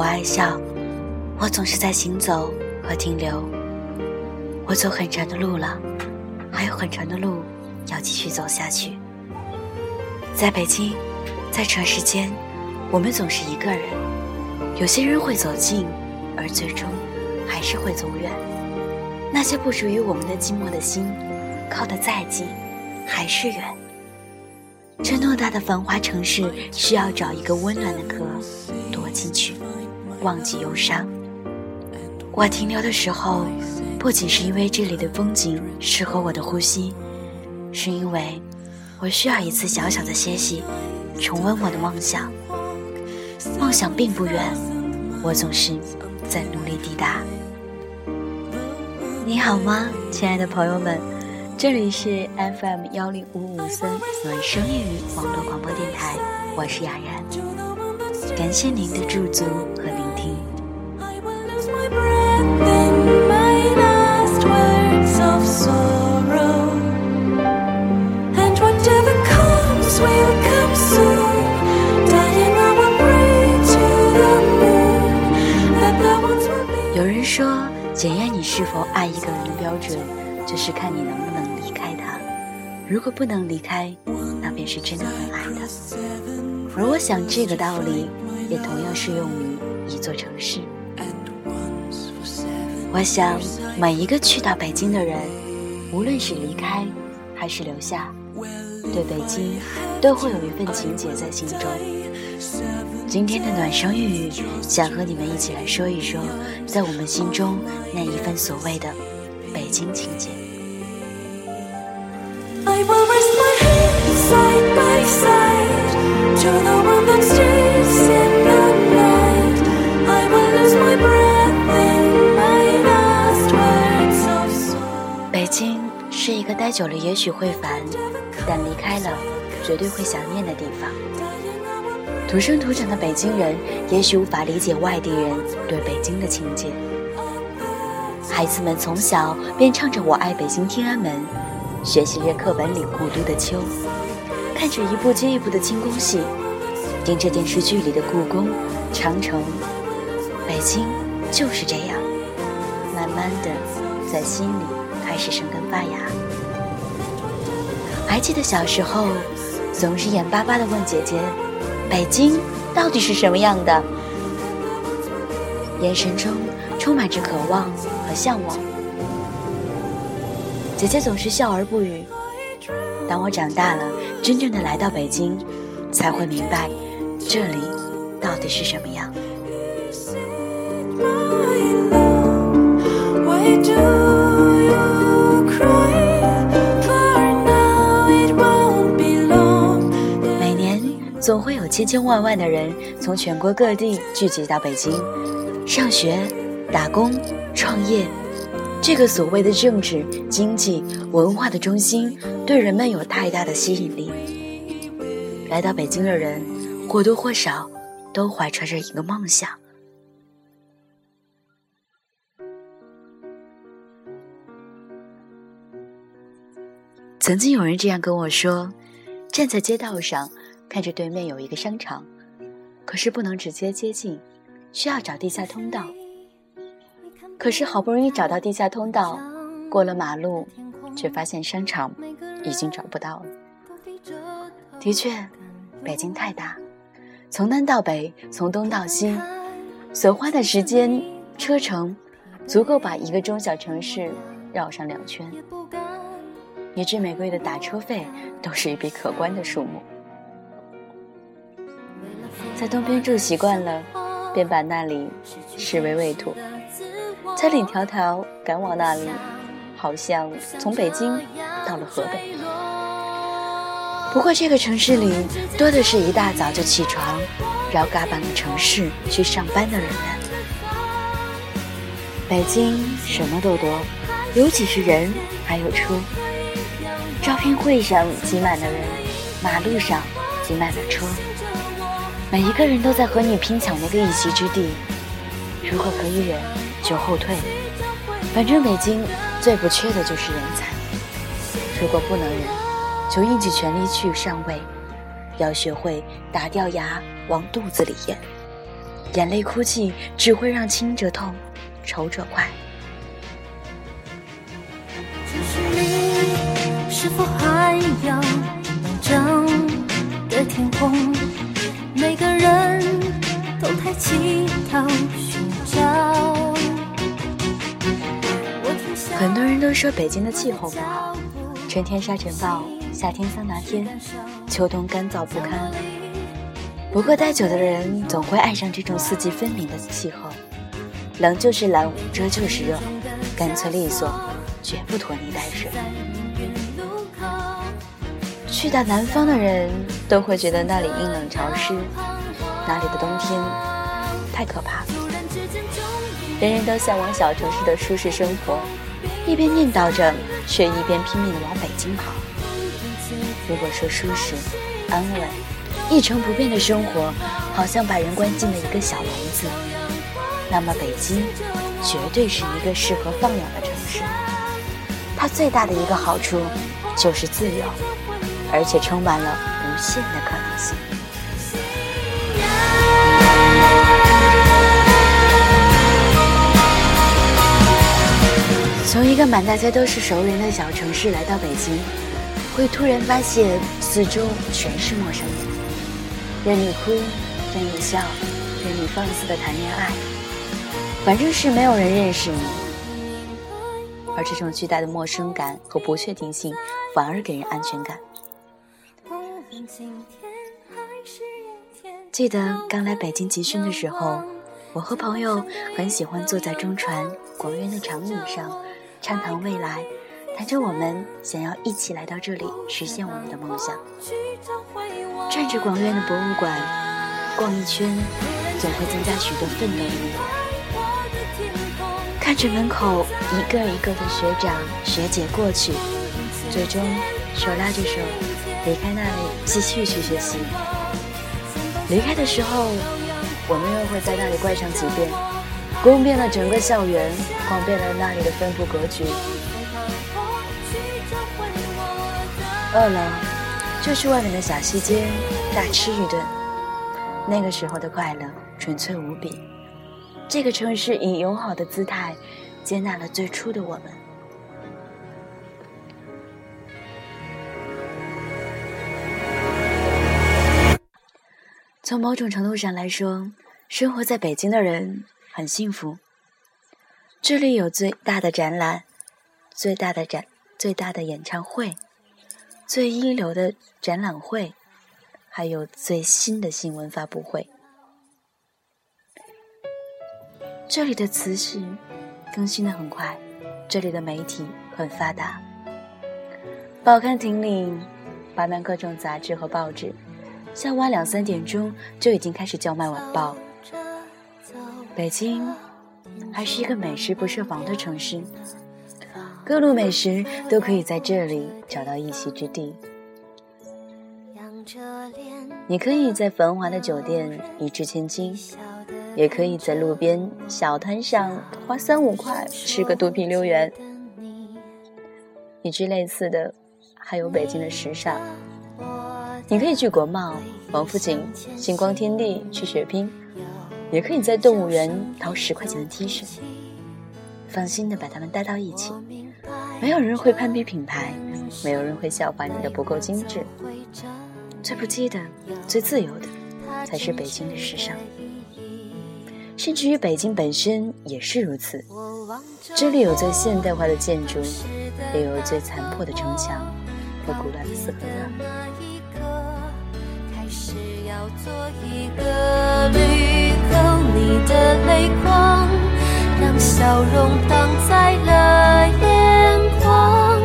我爱笑，我总是在行走和停留。我走很长的路了，还有很长的路要继续走下去。在北京，在长时间，我们总是一个人。有些人会走近，而最终还是会走远。那些不属于我们的寂寞的心，靠得再近，还是远。这偌大的繁华城市，需要找一个温暖的壳躲进去，忘记忧伤。我停留的时候，不仅是因为这里的风景适合我的呼吸，是因为我需要一次小小的歇息，重温我的梦想。梦想并不远，我总是在努力抵达。你好吗，亲爱的朋友们？这里是 FM 幺零五五三暖声粤语网络广播电台，我是雅然，感谢您的驻足和人说，检验你是否爱一个人的标准，就是看你能不能离开他。如果不能离开，那便是真的很爱他。而我想，这个道理也同样适用于一座城市。我想，每一个去到北京的人，无论是离开还是留下，对北京都会有一份情结在心中。今天的暖声玉语，想和你们一起来说一说，在我们心中那一份所谓的北京情结。北京是一个待久了也许会烦，但离开了绝对会想念的地方。土生土长的北京人，也许无法理解外地人对北京的情结。孩子们从小便唱着“我爱北京天安门”，学习着课本里“故都的秋”，看着一部接一部的清宫戏，盯着电视剧里的故宫、长城。北京就是这样，慢慢的在心里开始生根发芽。还记得小时候，总是眼巴巴的问姐姐。北京到底是什么样的？眼神中充满着渴望和向往。姐姐总是笑而不语。当我长大了，真正的来到北京，才会明白这里到底是什么样。总会千千万万的人从全国各地聚集到北京，上学、打工、创业。这个所谓的政治、经济、文化的中心，对人们有太大的吸引力。来到北京的人，或多或少都怀揣着一个梦想。曾经有人这样跟我说：“站在街道上。”看着对面有一个商场，可是不能直接接近，需要找地下通道。可是好不容易找到地下通道，过了马路，却发现商场已经找不到了。的确，北京太大，从南到北，从东到西，所花的时间车程，足够把一个中小城市绕上两圈，以致每个月的打车费都是一笔可观的数目。在东边住习惯了，便把那里视为畏土。千里迢迢赶往那里，好像从北京到了河北。不过这个城市里多的是一大早就起床，绕嘎巴的城市去上班的人们。北京什么都多，有几十人，还有车。招聘会上挤满了人，马路上挤满了车。每一个人都在和你拼抢那个一席之地，如果可以忍，就后退。反正北京最不缺的就是人才。如果不能忍，就用尽全力去上位。要学会打掉牙往肚子里咽。眼泪哭泣只会让亲者痛，仇者快。是否还有能的天空？每个人都抬起头寻找。很多人都说北京的气候不好，春天沙尘暴，夏天桑拿天，秋冬干燥不堪。不过待久的人总会爱上这种四季分明的气候，冷就是冷，热就是热，干脆利索，绝不拖泥带水。去到南方的人都会觉得那里阴冷潮湿，那里的冬天太可怕了。人人都向往小城市的舒适生活，一边念叨着，却一边拼命的往北京跑。如果说舒适、安稳、一成不变的生活，好像把人关进了一个小笼子，那么北京绝对是一个适合放养的城市。它最大的一个好处就是自由。而且充满了无限的可能性。从一个满大街都是熟人的小城市来到北京，会突然发现四周全是陌生人，任你哭，任你笑，任你放肆的谈恋爱，反正是没有人认识你。而这种巨大的陌生感和不确定性，反而给人安全感。记得刚来北京集训的时候，我和朋友很喜欢坐在中传广院的长椅上，畅谈未来，谈着我们想要一起来到这里实现我们的梦想。转着广院的博物馆逛一圈，总会增加许多奋斗的力。看着门口一个一个的学长学姐过去，最终手拉着手。离开那里，继续去学习。离开的时候，我们又会在那里逛上几遍，逛遍了整个校园，逛遍了那里的分布格局。饿了，就去外面的小西街大吃一顿。那个时候的快乐纯粹无比。这个城市以友好的姿态接纳了最初的我们。从某种程度上来说，生活在北京的人很幸福。这里有最大的展览、最大的展、最大的演唱会、最一流的展览会，还有最新的新闻发布会。这里的词序更新的很快，这里的媒体很发达，报刊亭里摆满各种杂志和报纸。下午两三点钟就已经开始叫卖晚报。北京还是一个美食不设防的城市，各路美食都可以在这里找到一席之地。你可以在繁华的酒店一掷千金，也可以在路边小摊上花三五块吃个肚皮溜圆。与之类似的，还有北京的时尚。你可以去国贸、王府井、星光天地去血拼，也可以在动物园淘十块钱的 T 恤，放心的把它们带到一起。没有人会攀比品牌，没有人会笑话你的不够精致。最不羁的、最自由的，才是北京的时尚。甚至于北京本身也是如此。这里有最现代化的建筑，也有最残破的城墙和孤单的四合院。要做一个绿豆，你的泪光，让笑容挡在了眼眶，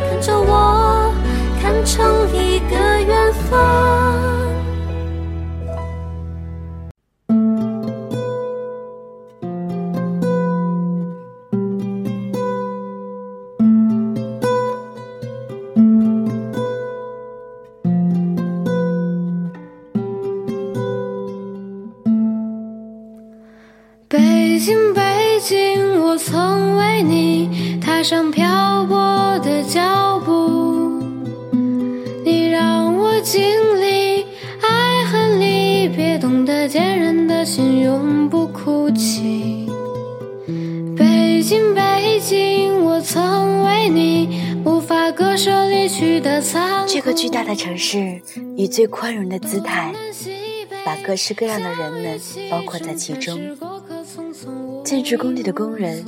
看着我，看成一个远方。这个巨大的城市，以最宽容的姿态，把各式各样的人们包括在其中。建筑工地的工人，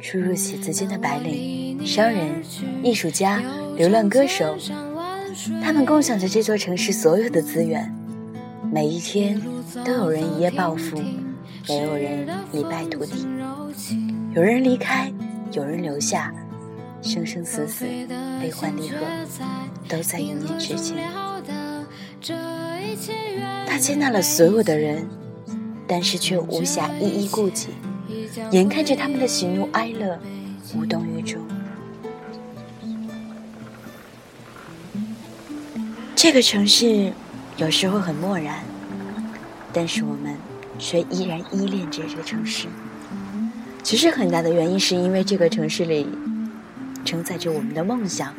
出入写字间的白领，商人、艺术家、流浪歌手，他们共享着这座城市所有的资源。每一天，都有人一夜暴富，也有人一败涂地。有人离开，有人留下，生生死死，悲欢离合，都在一念之间。他接纳了所有的人，但是却无暇一一顾及，眼看着他们的喜怒哀乐，无动于衷。这个城市有时候很漠然，但是我们却依然依恋着这个城市。其实很大的原因是因为这个城市里承载着我们的梦想，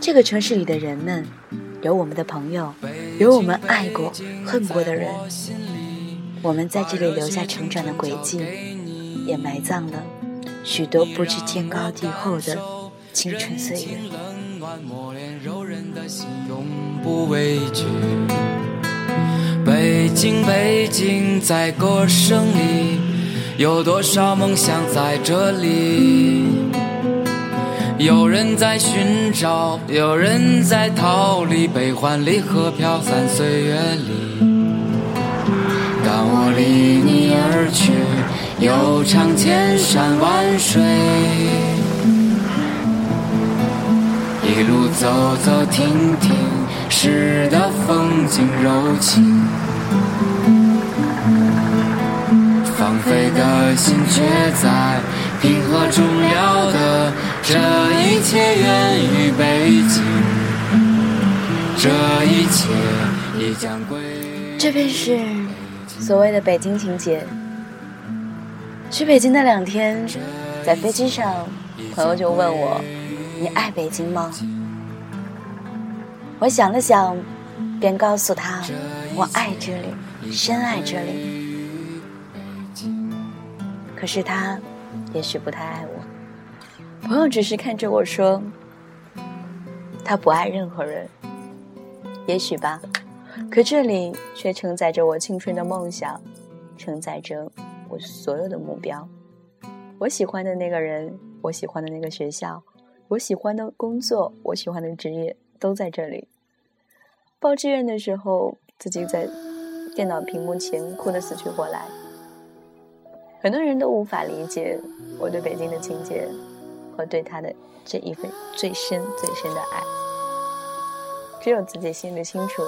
这个城市里的人们有我们的朋友，有我们爱过、恨过的人，我们在这里留下成长的轨迹，也埋葬了许多不知天高地厚的青春岁月。北京，北京，在歌声里。有多少梦想在这里？有人在寻找，有人在逃离，悲欢离合飘散岁月里。当我离你而去，又唱千山万水，一路走走停停，诗的风景柔情。放飞的心却在平和中了的，这一切源于北京，这一切已将归。这便是所谓的北京情节。去北京的两天，在飞机上，朋友就问我：“你爱北京吗？”我想了想，便告诉他：“我爱这里，深爱这里。”可是他，也许不太爱我。朋友只是看着我说：“他不爱任何人。”也许吧。可这里却承载着我青春的梦想，承载着我所有的目标。我喜欢的那个人，我喜欢的那个学校，我喜欢的工作，我喜欢的职业，都在这里。报志愿的时候，自己在电脑屏幕前哭得死去活来。很多人都无法理解我对北京的情结和对他的这一份最深最深的爱，只有自己心里清楚，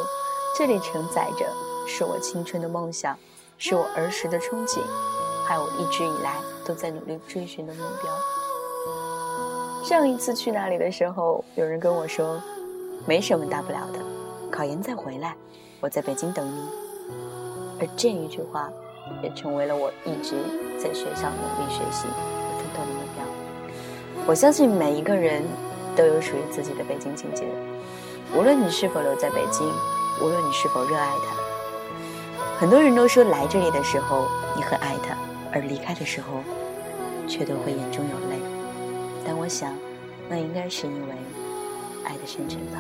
这里承载着是我青春的梦想，是我儿时的憧憬，还有我一直以来都在努力追寻的目标。上一次去那里的时候，有人跟我说，没什么大不了的，考研再回来，我在北京等你。而这一句话。也成为了我一直在学校努力学习和奋斗的目标。我相信每一个人都有属于自己的北京情节，无论你是否留在北京，无论你是否热爱它。很多人都说来这里的时候你很爱它，而离开的时候却都会眼中有泪。但我想，那应该是因为爱的深沉吧。